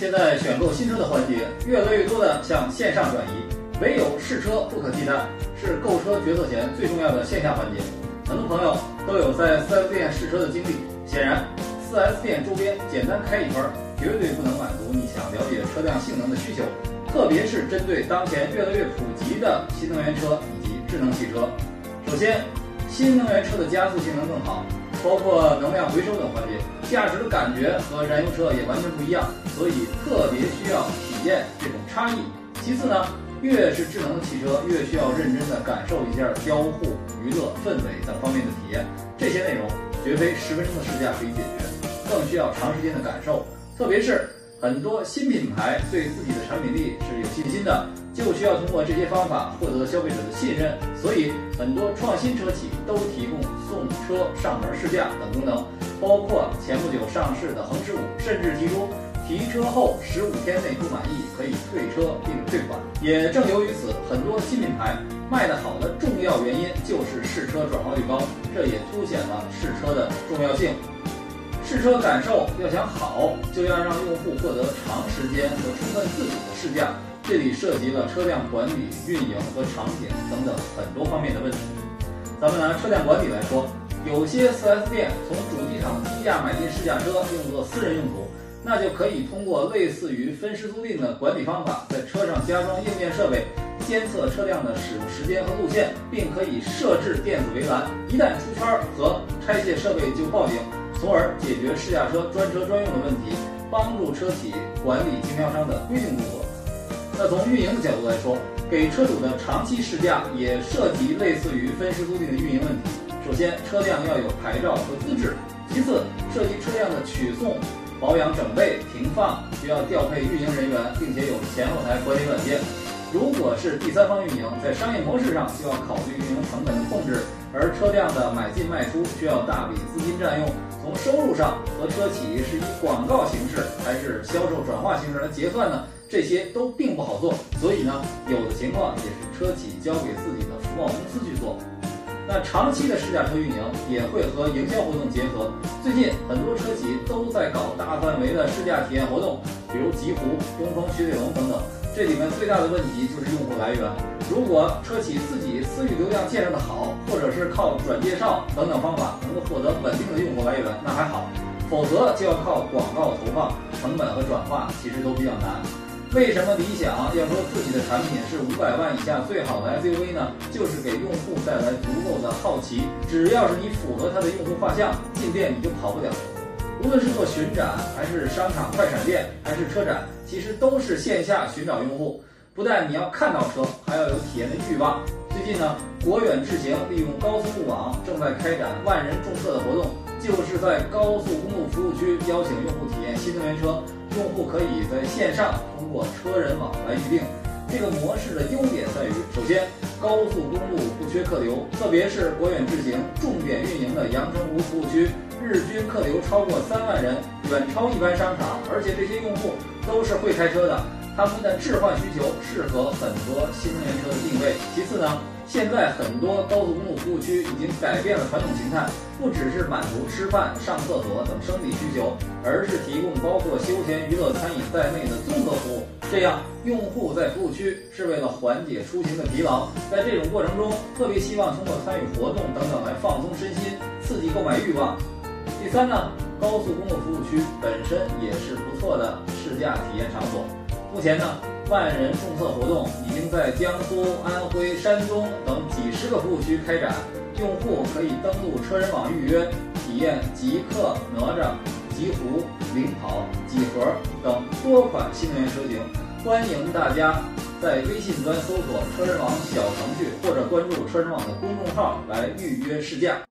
现在选购新车的环节越来越多的向线上转移，唯有试车不可替代，是购车决策前最重要的线下环节。很多朋友都有在 4S 店试车的经历，显然 4S 店周边简单开一圈，绝对不能满足你想了解车辆性能的需求，特别是针对当前越来越普及的新能源车以及智能汽车。首先，新能源车的加速性能更好。包括能量回收等环节，驾驶的感觉和燃油车也完全不一样，所以特别需要体验这种差异。其次呢，越是智能的汽车，越需要认真的感受一下交互、娱乐、氛围等方面的体验。这些内容绝非十分钟的试驾可以解决，更需要长时间的感受。特别是很多新品牌对自己的产品力是有信心的。就需要通过这些方法获得消费者的信任，所以很多创新车企都提供送车上门试驾等功能，包括前不久上市的恒驰五，甚至提出提车后十五天内不满意可以退车并退款。也正由于此，很多新品牌卖得好的重要原因就是试车转化率高，这也凸显了试车的重要性。试车感受要想好，就要让用户获得长时间和充分自主的试驾。这里涉及了车辆管理、运营和场景等等很多方面的问题。咱们拿车辆管理来说，有些 4S 店从主机厂低价买进试驾车用作私人用途，那就可以通过类似于分时租赁的管理方法，在车上加装硬件设备，监测车辆的使用时间和路线，并可以设置电子围栏，一旦出圈和拆卸设备就报警，从而解决试驾车专车专用的问题，帮助车企管理经销商的规定工作。那从运营的角度来说，给车主的长期试驾也涉及类似于分时租赁的运营问题。首先，车辆要有牌照和资质；其次，涉及车辆的取送、保养、整备、停放，需要调配运营人员，并且有前后台管理软件。如果是第三方运营，在商业模式上就要考虑运营成本的控制，而车辆的买进卖出需要大笔资金占用。从收入上，和车企是以广告形式还是销售转化形式来结算呢？这些都并不好做，所以呢，有的情况也是车企交给自己的服贸公司去做。那长期的试驾车运营也会和营销活动结合。最近很多车企都在搞大范围的试驾体验活动，比如极狐、东风雪铁龙等等。这里面最大的问题就是用户来源。如果车企自己私域流量建设的好，或者是靠转介绍等等方法能够获得稳定的用户来源，那还好；否则就要靠广告投放，成本和转化其实都比较难。为什么理想要说自己的产品是五百万以下最好的 SUV 呢？就是给用户带来足够的好奇。只要是你符合它的用户画像，进店你就跑不了。无论是做巡展，还是商场快闪店，还是车展，其实都是线下寻找用户。不但你要看到车，还要有体验的欲望。最近呢，国远智行利用高速路网正在开展万人众测的活动，就是在高速公路服务区邀请用户体验新能源车。用户可以在线上通过车人网来预定。这个模式的优点在于，首先高速公路不缺客流，特别是国远智行重点运营的阳澄湖服务区，日均客流超过三万人，远超一般商场。而且这些用户都是会开车的，他们的置换需求适合很多新能源车的定位。其次呢？现在很多高速公路服务区已经改变了传统形态，不只是满足吃饭、上厕所等生理需求，而是提供包括休闲娱乐、餐饮在内的综合服务。这样，用户在服务区是为了缓解出行的疲劳，在这种过程中，特别希望通过参与活动等等来放松身心，刺激购买欲望。第三呢，高速公路服务区本身也是不错的试驾体验场所。目前呢。万人众测活动已经在江苏、安徽、山东等几十个服务区开展，用户可以登录车人网预约，体验极客、哪吒、极狐、领跑、几何等多款新能源车型。欢迎大家在微信端搜索“车人网”小程序，或者关注车人网的公众号来预约试驾。